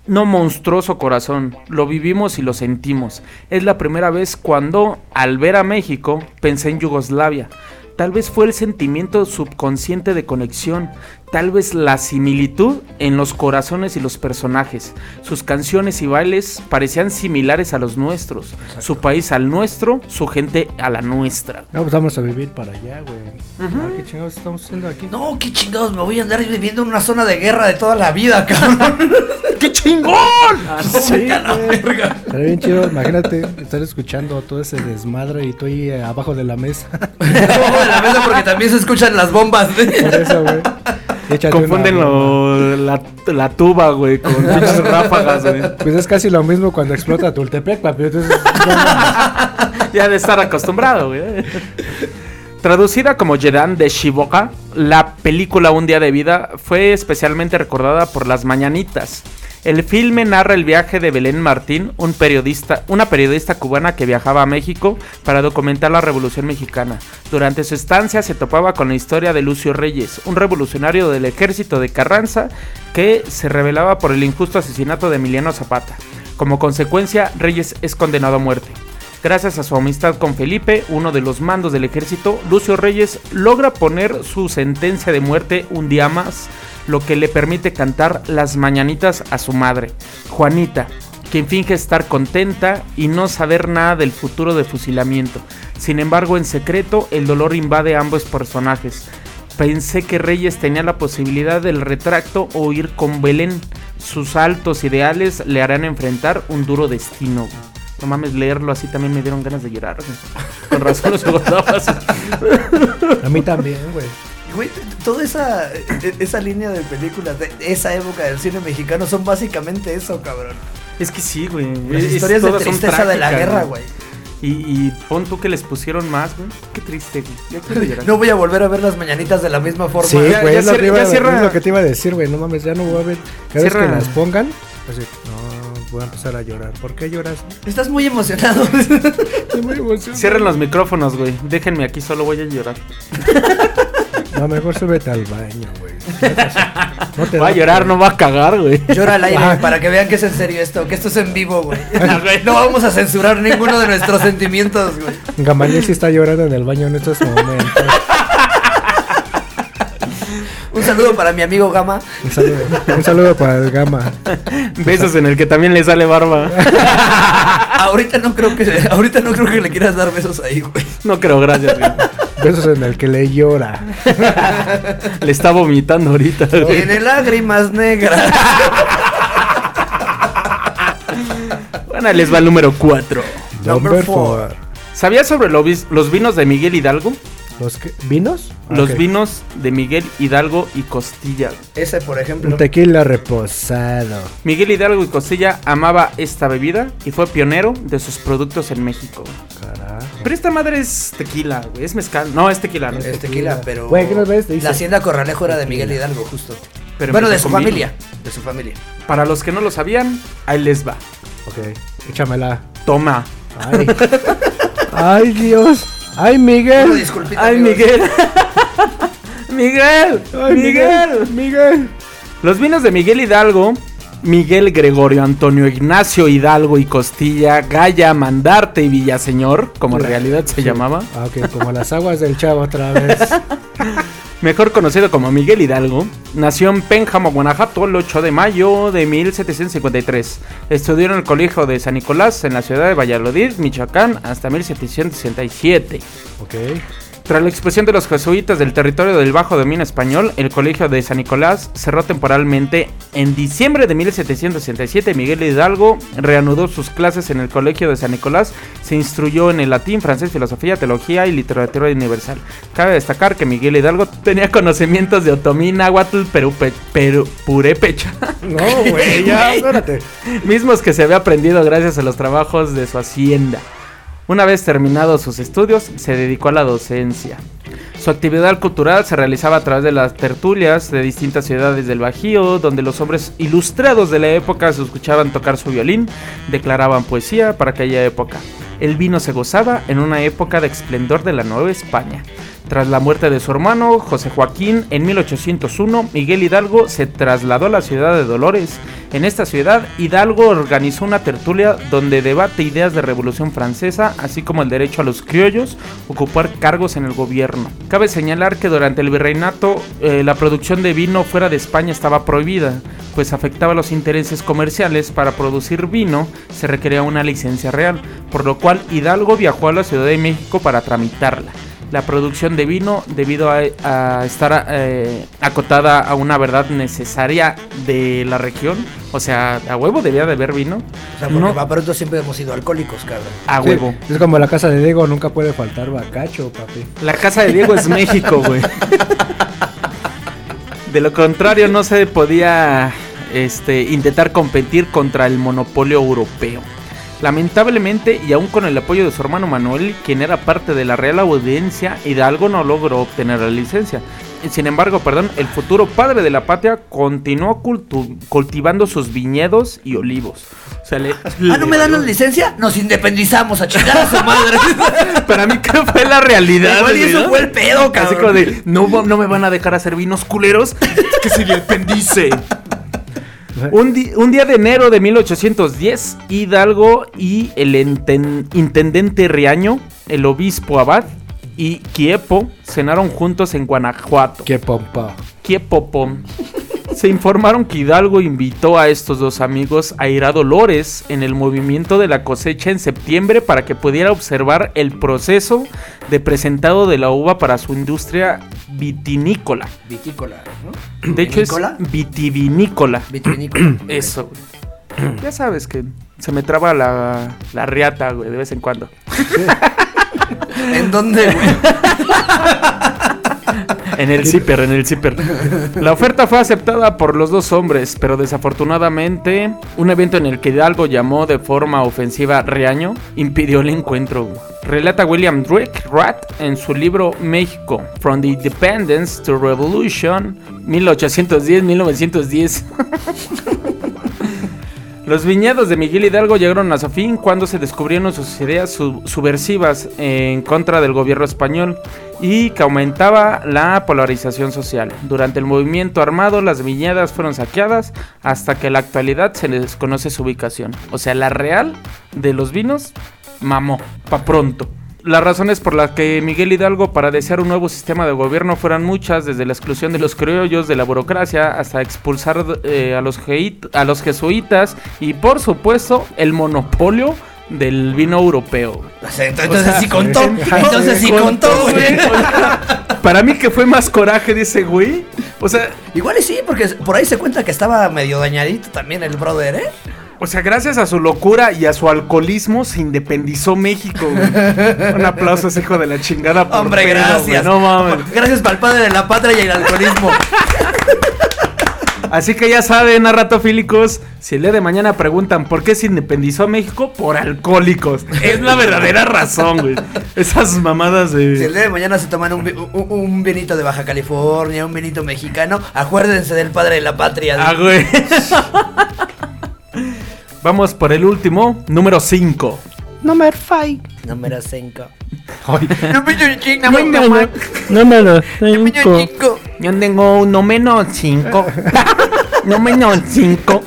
No monstruoso corazón, lo vivimos y lo sentimos. Es la primera vez cuando, al ver a México, pensé en Yugoslavia. Tal vez fue el sentimiento subconsciente de conexión, tal vez la similitud en los corazones y los personajes. Sus canciones y bailes parecían similares a los nuestros, su país al nuestro, su gente a la nuestra. No, pues vamos a vivir para allá, güey. Ah, ¿Qué chingados estamos haciendo aquí? No, qué chingados, me voy a andar viviendo en una zona de guerra de toda la vida, [LAUGHS] cabrón. ¡Qué chingón! Sí, güey. Estaría bien chido, imagínate estar escuchando todo ese desmadre y tú ahí eh, abajo de la mesa. [LAUGHS] Abajo de la mesa porque también se escuchan las bombas. Por eso, güey. Échate Confunden una- lo- la, la tuba, güey, con [LAUGHS] pinches ráfagas, güey. Pues es casi lo mismo cuando explota Tultepec, papi. Entonces, [LAUGHS] Ya de estar acostumbrado, güey. Traducida como Jedan de Shiboka, la película Un día de vida fue especialmente recordada por las mañanitas. El filme narra el viaje de Belén Martín, una periodista cubana que viajaba a México para documentar la Revolución Mexicana. Durante su estancia se topaba con la historia de Lucio Reyes, un revolucionario del ejército de Carranza que se rebelaba por el injusto asesinato de Emiliano Zapata. Como consecuencia, Reyes es condenado a muerte. Gracias a su amistad con Felipe, uno de los mandos del ejército, Lucio Reyes logra poner su sentencia de muerte un día más, lo que le permite cantar las mañanitas a su madre, Juanita, quien finge estar contenta y no saber nada del futuro de fusilamiento. Sin embargo, en secreto, el dolor invade ambos personajes. Pensé que Reyes tenía la posibilidad del retracto o ir con Belén. Sus altos ideales le harán enfrentar un duro destino. No mames, leerlo así también me dieron ganas de llorar. Con razón los [LAUGHS] a mí también, güey. Güey, toda esa, e- esa línea de películas de esa época del cine mexicano son básicamente eso, cabrón. Es que sí, güey. Las Es- historias de tristeza de la guerra, güey. Y, y pon tú que les pusieron más, güey. Qué triste, güey. Ya quiero [LAUGHS] llorar. No voy a volver a ver las mañanitas de la misma forma. Sí, ya- güey, ya es, lo que iba- cierra- es lo que te iba a decir, güey. No mames, ya no voy a ver. Cada vez que las pongan, así, no, voy a empezar a llorar. ¿Por qué lloras? Estás muy emocionado. [LAUGHS] Estoy muy emocionado. Cierren los micrófonos, güey. Déjenme aquí, solo voy a llorar. [LAUGHS] No, mejor súbete al baño, güey. No te Va a llorar, no va a cagar, güey. Llora al aire Ah. para que vean que es en serio esto, que esto es en vivo, güey. [LAUGHS] güey. No vamos a censurar ninguno de nuestros sentimientos, güey. Gamaliel sí está llorando en el baño en estos momentos. Un saludo para mi amigo Gama. Un saludo, un saludo para el Gama. Besos en el que también le sale barba. [LAUGHS] Ahorita no creo que ahorita no creo que le quieras dar besos ahí, güey. No creo, gracias, güey. Besos en el que le llora. [LAUGHS] Le está vomitando ahorita, güey. Tiene lágrimas negras. Bueno, les va el número 4. Number Number four. four. ¿Sabías sobre los vinos de Miguel Hidalgo? ¿Los vinos? Los vinos de Miguel Hidalgo y Costilla. Ese, por ejemplo. Un tequila reposado. Miguel Hidalgo y Costilla amaba esta bebida y fue pionero de sus productos en México. Carajo. Pero esta madre es tequila, güey. Es mezcal. No, es tequila. no. Es tequila, pero. Güey, ¿qué nos ves? La hacienda Corralejo era de Miguel Hidalgo, justo. Pero bueno, de su familia. vino. De su familia. Para los que no lo sabían, ahí les va. Ok, échamela. Toma. Ay. Ay, Dios. Ay, Miguel. disculpita. ¡Ay, amigos. Miguel! [LAUGHS] ¡Miguel! Ay, ¡Miguel! Miguel. Los vinos de Miguel Hidalgo, Miguel Gregorio Antonio Ignacio Hidalgo y Costilla, Gaya, Mandarte y Villaseñor, como en realidad se Sí. llamaba, Ah, ok, como las aguas del chavo otra vez. [LAUGHS] mejor conocido como Miguel Hidalgo, nació en Pénjamo, Guanajuato, el 8 de mayo de 1753. Estudió en el Colegio de San Nicolás en la ciudad de Valladolid, Michoacán, hasta 1767. Ok. Tras la expulsión de los jesuitas del territorio del Bajo Dominio Español, el Colegio de San Nicolás cerró temporalmente. En diciembre de 1767, Miguel Hidalgo reanudó sus clases en el Colegio de San Nicolás. Se instruyó en el latín, francés, filosofía, teología y literatura universal. Cabe destacar que Miguel Hidalgo tenía conocimientos de otomí, náhuatl, perupe- peru- purépecha, No, güey, ya, [LAUGHS] espérate. mismos que se había aprendido gracias a los trabajos de su hacienda. Una vez terminados sus estudios, se dedicó a la docencia. Su actividad cultural se realizaba a través de las tertulias de distintas ciudades del Bajío, donde los hombres ilustrados de la época se escuchaban tocar su violín, declaraban poesía para aquella época. El vino se gozaba en una época de esplendor de la Nueva España. Tras la muerte de su hermano, José Joaquín, en 1801, Miguel Hidalgo se trasladó a la ciudad de Dolores. En esta ciudad, Hidalgo organizó una tertulia donde debate ideas de Revolución Francesa, así como el derecho a los criollos ocupar cargos en el gobierno. Cabe señalar que durante el virreinato eh, la producción de vino fuera de España estaba prohibida, pues afectaba los intereses comerciales. Para producir vino se requería una licencia real, por lo cual Hidalgo viajó a la Ciudad de México para tramitarla la producción de vino debido a, a estar eh, acotada a una verdad necesaria de la región. O sea, a huevo debía de haber vino. O sea, porque No, para pronto siempre hemos sido alcohólicos, cabrón. a Sí, huevo. es como la casa de Diego, nunca puede faltar bacacho, papi. La casa de Diego es México, güey. De lo contrario, no se podía este, intentar competir contra el monopolio europeo. Lamentablemente, y aún con el apoyo de su hermano Manuel, quien era parte de la Real Audiencia, Hidalgo no logró obtener la licencia. Sin embargo, perdón, el futuro padre de la patria continuó cultivando sus viñedos y olivos. O sea, le- [LAUGHS] Ah, ¿no me dan la licencia? Nos independizamos a chingar a su madre. [LAUGHS] Para mí que fue la realidad. Igual y eso fue el pedo, Así cabrón. como de, no, no me van a dejar hacer vinos culeros, que se le pendice. [LAUGHS] Un, di- un día de enero de 1810, Hidalgo y el enten- intendente Riaño, el obispo Abad y Quiepo cenaron juntos en Guanajuato. Qué pompa. Quiepopom. Se informaron que Hidalgo invitó a estos dos amigos a ir a Dolores en el movimiento de la cosecha en septiembre para que pudiera observar el proceso de presentado de la uva para su industria vitinícola. Vitícola, ¿no? De hecho es ¿Vinícola? vitivinícola. Vitivinícola. [CLEARS THROAT] Eso. güey. Ya sabes que se me traba la, la riata, güey, de vez en cuando. [LAUGHS] ¿En dónde, güey? [LAUGHS] En el zipper, en el zipper. La oferta fue aceptada por los dos hombres, pero desafortunadamente un evento en el que Hidalgo llamó de forma ofensiva Riaño impidió el encuentro. Relata William Drake Rat en su libro México, From the Independence to Revolution, 1810-1910. [LAUGHS] Los viñedos de Miguel Hidalgo llegaron a su fin cuando se descubrieron sus ideas su- subversivas en contra del gobierno español y que aumentaba la polarización social. Durante el movimiento armado las viñedas fueron saqueadas hasta que en la actualidad se les desconoce su ubicación. O sea, la real de los vinos mamó, pa' pronto. Las razones por las que Miguel Hidalgo para desear un nuevo sistema de gobierno fueron muchas, desde la exclusión de los criollos de la burocracia hasta expulsar eh, a, los jeit- a los jesuitas y por supuesto el monopolio del vino europeo. O sea, entonces O sea, sí contó. Entonces sí contó, [LAUGHS] güey. Para mí que fue más coraje de ese güey. O sea, Igual y sí, porque por ahí se cuenta que estaba medio dañadito también el brother, ¿eh? O sea, gracias a su locura y a su alcoholismo se independizó México. güey. [LAUGHS] Un aplauso a ese hijo de la chingada. por Hombre, pedo, gracias. güey. No mames. Gracias para el padre de la patria y el alcoholismo. [LAUGHS] Así que ya saben, narratofílicos, si el día de mañana preguntan por qué se independizó México, por alcohólicos. Es la verdadera razón, güey. Esas mamadas Si el de... día de mañana se toman un, un vinito de Baja California, un vinito mexicano, acuérdense del padre de la patria. Ah, güey. [LAUGHS] Vamos por el último, número 5. Número 5. Número 5. Número Número 5. 5. Yo tengo uno menos 5. [LAUGHS] No menos 5.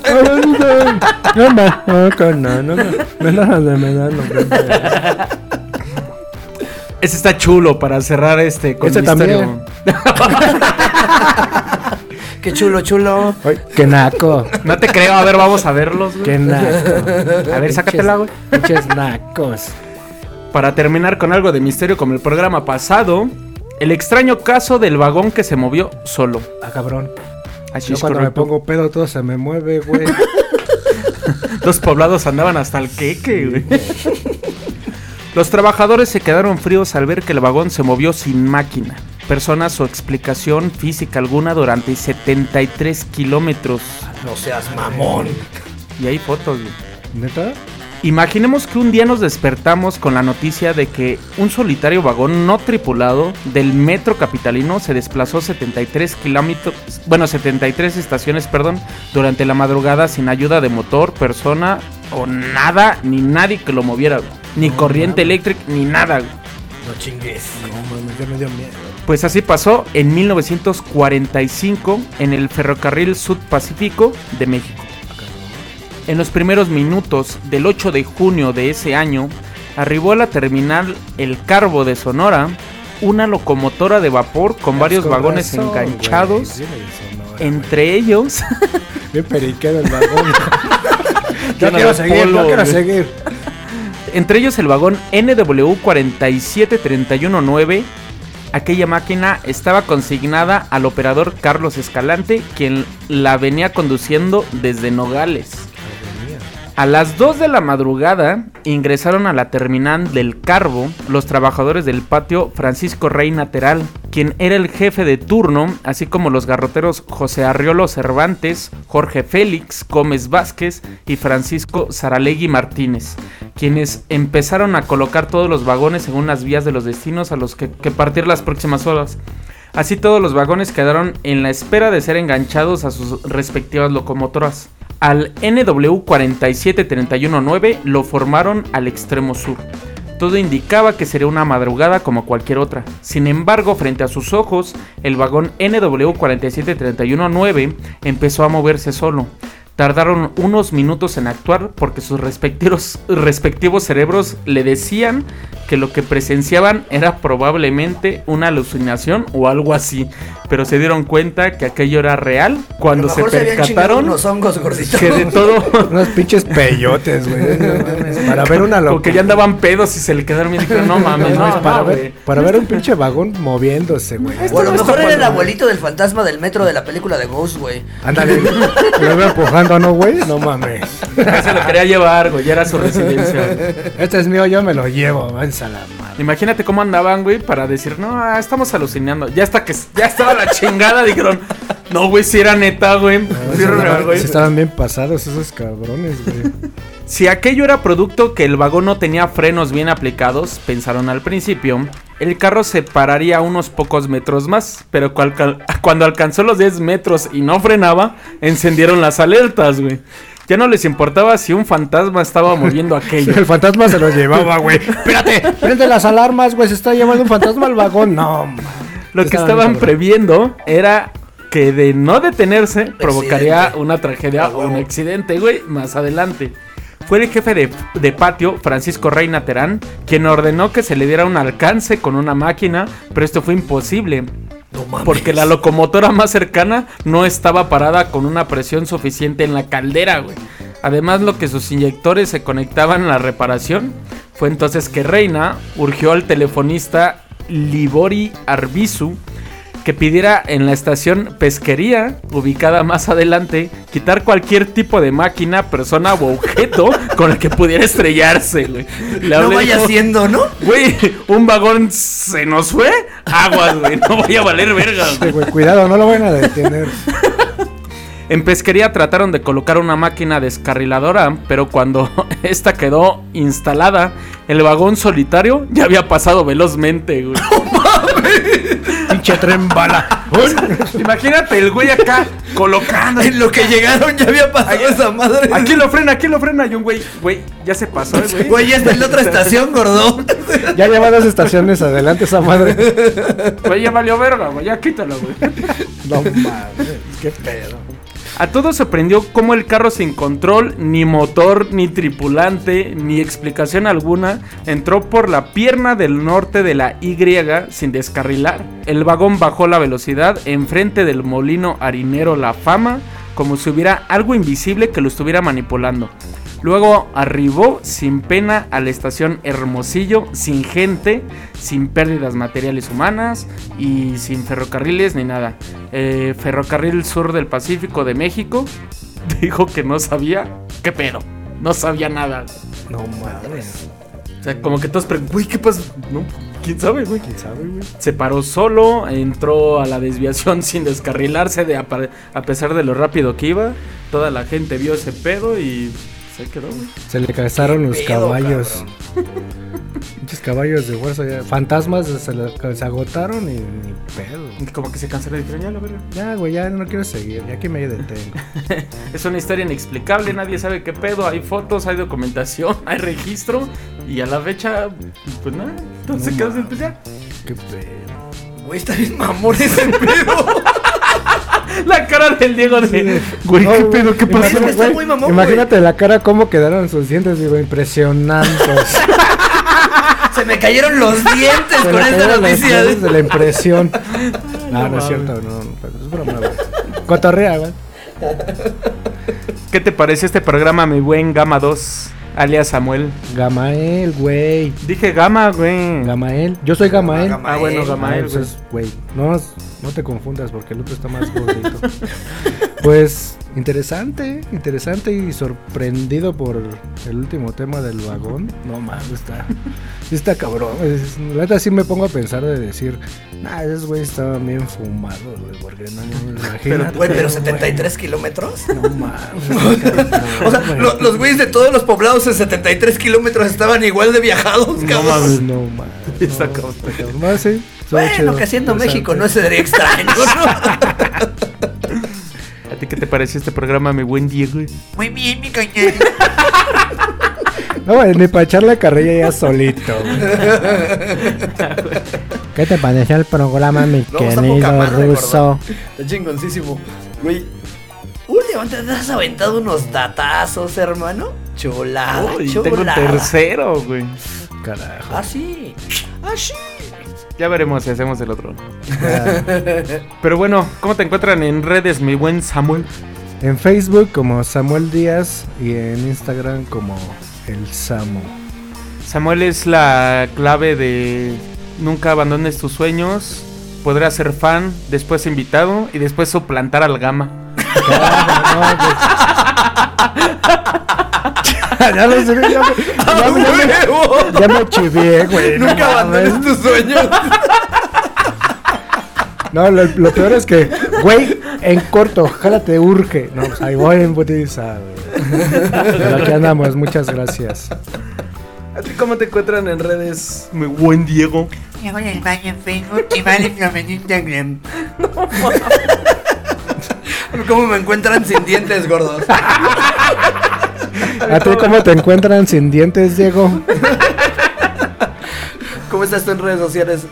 No me no, no, me dejas de me da nombre. Ese está chulo para cerrar este con Ese misterio. también. [LAUGHS] Qué chulo, chulo. Ay, qué naco. No te creo, a ver, vamos a verlos. güey. Qué naco. A ver, sácatela, güey. Pinches nacos. Para terminar con algo de misterio como el programa pasado, El extraño caso del vagón que se movió solo. Ah, cabrón. Así Yo es cuando me correcto. pongo pedo todo se me mueve, güey. [LAUGHS] Los poblados andaban hasta el queque, güey. Los trabajadores se quedaron fríos al ver que el vagón se movió sin máquina. Personas o explicación física alguna durante 73 kilómetros. No seas mamón. Y hay fotos, güey. ¿Neta? Imaginemos que un día nos despertamos con la noticia de que un solitario vagón no tripulado del metro capitalino se desplazó 73 kilómetros, bueno, 73 estaciones, perdón, durante la madrugada sin ayuda de motor, persona o nada, ni nadie que lo moviera, güey. ni corriente eléctrica, ni nada. güey. No chingues. No, mames, ya me dio miedo. Pues así pasó en 1945 en el ferrocarril Sud Pacífico de México. En los primeros minutos del 8 de junio de ese año, arribó a la terminal El Carbo de Sonora una locomotora de vapor con varios Con vagones razón, enganchados, entre ellos. Bien periquero el vagón. [LAUGHS] Ya yo no quiero lo seguir, polo, yo quiero güey. seguir. Entre ellos el vagón NW 47319. Aquella máquina estaba consignada al operador Carlos Escalante, quien la venía conduciendo desde Nogales. A las 2 de la madrugada ingresaron a la terminal del Carbo los trabajadores del patio Francisco Reina Teral, quien era el jefe de turno, así como los garroteros José Arriolo Cervantes, Jorge Félix Gómez Vázquez y Francisco Saralegui Martínez, quienes empezaron a colocar todos los vagones según las vías de los destinos a los que, que partir las próximas horas. Así todos los vagones quedaron en la espera de ser enganchados a sus respectivas locomotoras. Al NW 47319 lo formaron al extremo sur. Todo indicaba que sería una madrugada como cualquier otra. Sin embargo, frente a sus ojos, el vagón NW 47319 empezó a moverse solo. Tardaron unos minutos en actuar porque sus respectivos, respectivos cerebros le decían que lo que presenciaban era probablemente una alucinación o algo así. Pero se dieron cuenta que aquello era real cuando A se percataron unos hongos gorditos. que de todo... [LAUGHS] Unos pinches peyotes, güey. No Para ver una locura. que ya andaban pedos y se le quedaron bien. Dijeron, no mames, no, No, para, no, ver, para ver un pinche vagón moviéndose, güey. O a lo mejor era el abuelito del fantasma del metro de la película de Ghost, güey. Ándale, lo veo empujando, ¿no, güey? No mames. Se lo quería llevar, güey, ya era su residencia. Este es mío, yo me lo llevo. Váyanse a la madre. Imagínate cómo andaban, güey, para decir, no, ah, estamos alucinando. Ya hasta que ya estaba la chingada, dijeron, no, güey, si era neta, güey. Sí real, estaban, güey. se estaban bien pasados esos cabrones, güey. [LAUGHS] Si aquello era producto que el vagón no tenía frenos bien aplicados, pensaron al principio, el carro se pararía unos pocos metros más, pero [LAUGHS] cuando alcanzó los 10 metros y no frenaba, encendieron las alertas, güey. Ya no les importaba si un fantasma estaba moviendo [LAUGHS] aquello. El fantasma se lo llevaba, güey. Espérate, prende las alarmas, güey. Se está llevando un fantasma al vagón. No, man. Lo que Estaban previendo era que de no detenerse provocaría una tragedia A o un accidente, güey, más adelante. Fue el jefe de, de patio, Francisco Reina Terán, quien ordenó que se le diera un alcance con una máquina, pero esto fue imposible. No. Porque la locomotora más cercana no estaba parada con una presión suficiente en la caldera, güey. Además, lo que sus inyectores se conectaban a la reparación fue entonces que Reina urgió al telefonista Libori Arbizu que pidiera en la estación Pesquería, ubicada más adelante, quitar cualquier tipo de máquina, persona o objeto [LAUGHS] con el que pudiera estrellarse, güey. Le No vaya dijo, siendo, ¿no? Güey, un vagón se nos fue. Aguas, güey. No voy a valer verga, Sí, güey. cuidado, no lo vayan a detener. [LAUGHS] En pesquería trataron de colocar una máquina descarriladora, pero cuando [LAUGHS] esta quedó instalada, el vagón solitario ya había pasado velozmente, güey. [LAUGHS] Pinche tren bala. [LAUGHS] Imagínate el güey acá colocando. En lo que llegaron ya había pasado esa madre. Aquí lo frena, aquí lo frena. Y un güey, güey, ya se pasó, eh, güey. Güey, ya está en la otra [LAUGHS] estación, gordo. Ya lleva dos estaciones adelante esa madre. Güey, ya valió verga, güey. Ya quítalo, güey. No mames, qué pedo. A todos sorprendió cómo el carro sin control, ni motor, ni tripulante, ni explicación alguna, entró por la pierna del norte de la Y sin descarrilar. El vagón bajó la velocidad enfrente del molino harinero La Fama, como si hubiera algo invisible que lo estuviera manipulando. Luego arribó sin pena a la estación Hermosillo, sin gente, sin pérdidas materiales humanas y sin ferrocarriles ni nada. Eh, Ferrocarril Sur del Pacífico de México [LAUGHS] dijo que no sabía qué pedo. No sabía nada. No mames. O sea, como que todos preguntan, güey, ¿qué pasa? No, ¿quién sabe, güey? ¿Quién sabe, güey? Se paró solo, entró a la desviación [LAUGHS] sin descarrilarse de a, a pesar de lo rápido que iba. Toda la gente vio ese pedo y se quedó, güey. Se le casaron los Pedo, caballos. [LAUGHS] Muchos caballos de fuerza. ya. Fantasmas se, le- se agotaron y ni pedo. Como que se cansaron y dijeron, ya la verga. Ya, güey, ya no quiero seguir. Ya aquí me detengo. [LAUGHS] Es una historia inexplicable, nadie sabe qué pedo. Hay fotos, hay documentación, [LAUGHS] hay registro. Y a la fecha, pues nada. Entonces No quedó mames. pues ya. Qué pedo. Güey, está bien mamón ese pedo. [LAUGHS] La cara del Diego de, güey, qué pedo, qué pasó. Está güey, muy mamón, Imagínate la cara, cómo quedaron sus dientes, digo, impresionantes. [LAUGHS] Se me cayeron los dientes Se con esta noticia. de la impresión. No, [LAUGHS] no, No es cierto, no, no, es broma, güey. Cotorrea, güey. ¿Qué te parece este programa, mi buen Gama 2, alias Samuel? Gamael, güey. Dije Gama, güey. Gamael. Yo soy Gamael. Gama- Ah, bueno, Gamael. Güey. pues, güey. No, no te confundas porque el otro está más gordito. [LAUGHS] pues interesante, interesante y sorprendido por el último tema del vagón. No mames, está, está cabrón. Es- La neta sí me pongo a pensar de decir, nah, esos güeyes estaban bien fumados, güey, porque no, no me imagino. Güey, pero 73 kilómetros. No mames. [LAUGHS] O sea, los güeyes de todos los poblados en 73 kilómetros estaban igual de viajados, No cabrón. mames, no mames. [LAUGHS] Está no, cabrón. está cabrón. No, sí, Bueno, chido, que siendo interesante. México no sería extraño, ¿no? [LAUGHS] ¿A ti qué te pareció este programa, mi buen Diego? Muy bien, mi cañón. No, ni para echar la carrilla ya solito. ¿Qué te pareció el programa, mi No, madre, ruso? Está chingoncísimo. Güey, últimamente te has aventado unos datazos, hermano. Chulada, Uy, chulada. tengo un tercero, güey. Carajo. Ah, sí. Ya veremos si hacemos el otro. [LAUGHS] Pero bueno, ¿cómo te encuentran en redes, mi buen Samuel? En Facebook como Samuel Díaz y en Instagram como El Samu. Samuel es la clave de nunca abandones tus sueños. Podrás ser fan, después invitado y después suplantar al Gama. [LAUGHS] Carajo, no, pues. Ya lo sé, ya me, ya me- [LAUGHS] ya me- ya me chivié, güey. no Nunca abandones tus sueños. No, lo, lo peor es que, güey, en corto, ojalá te urge. No, pues ahí voy en putiza. Pero aquí andamos, muchas gracias. ¿A ti cómo te encuentran en redes, mi buen Diego? Llego en el baño en Facebook y vale en Instagram. [LAUGHS] [LAUGHS] ¿Cómo me encuentran sin dientes, gordos? ¿A ti cómo te encuentran sin dientes, Diego? ¿Cómo estás tú en redes sociales?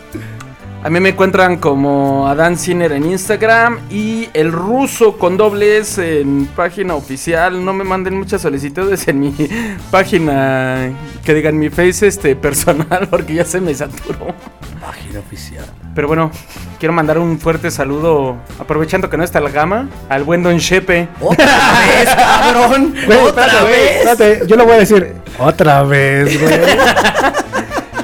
A mí me encuentran como Adán Ciner en Instagram y el ruso con dobles en página oficial. No me manden muchas solicitudes en mi página que digan mi face este personal [LAUGHS] porque ya se me saturó. Página oficial. Pero bueno, quiero mandar un fuerte saludo, aprovechando que no está la gama, al buen Don Shepe. ¡Otra vez, [LAUGHS] cabrón! Güey, ¡Otra espérate, güey, vez! espérate, yo lo voy a decir otra vez, güey. [LAUGHS]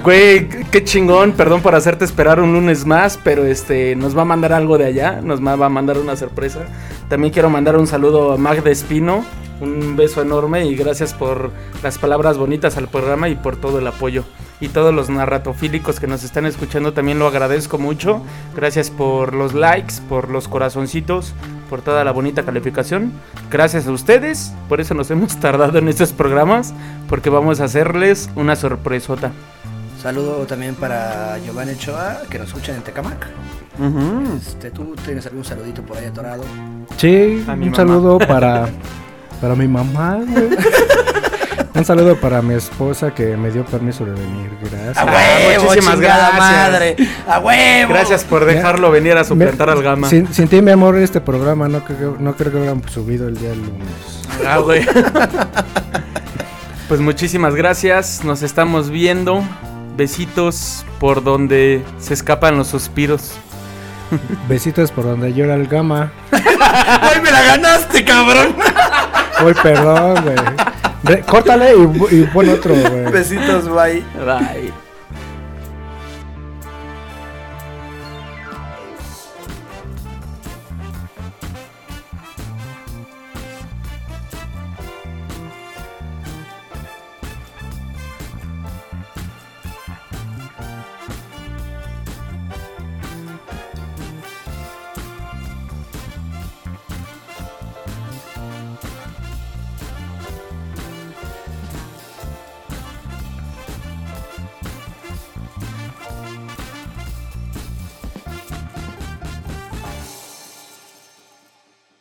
Güey, qué chingón, perdón por hacerte esperar un lunes más, pero este nos va a mandar algo de allá, nos va a mandar una sorpresa. También quiero mandar un saludo a Magda Espino, un beso enorme y gracias por las palabras bonitas al programa y por todo el apoyo. Y todos los narratofílicos que nos están escuchando también lo agradezco mucho. Gracias por los likes, por los corazoncitos, por toda la bonita calificación. Gracias a ustedes, por eso nos [LAUGHS] hemos tardado en estos programas, porque vamos a hacerles una sorpresota. Saludo también para Giovanni Ochoa, que nos escuchan en Tecamac. Este, ¿Tú tienes algún saludito por ahí atorado? Sí, un mamá. saludo [LAUGHS] para, para mi mamá, güey. Un saludo para mi esposa que me dio permiso de venir, ¡A gracias. Ah, muchísimas chingada gracias. madre! ¡A huevo! Gracias por dejarlo venir a suplantar al gama. Sin, sin ti, mi amor, este programa no creo, no creo que hubieran subido el día lunes. Ah, güey. Pues muchísimas gracias. Nos estamos viendo. Besitos por donde se escapan los suspiros. Besitos por donde llora el gama. [LAUGHS] ¡Ay, me la ganaste, cabrón! Uy, perdón, güey. Córtale y, y pon otro, güey. Besitos, bye. Bye.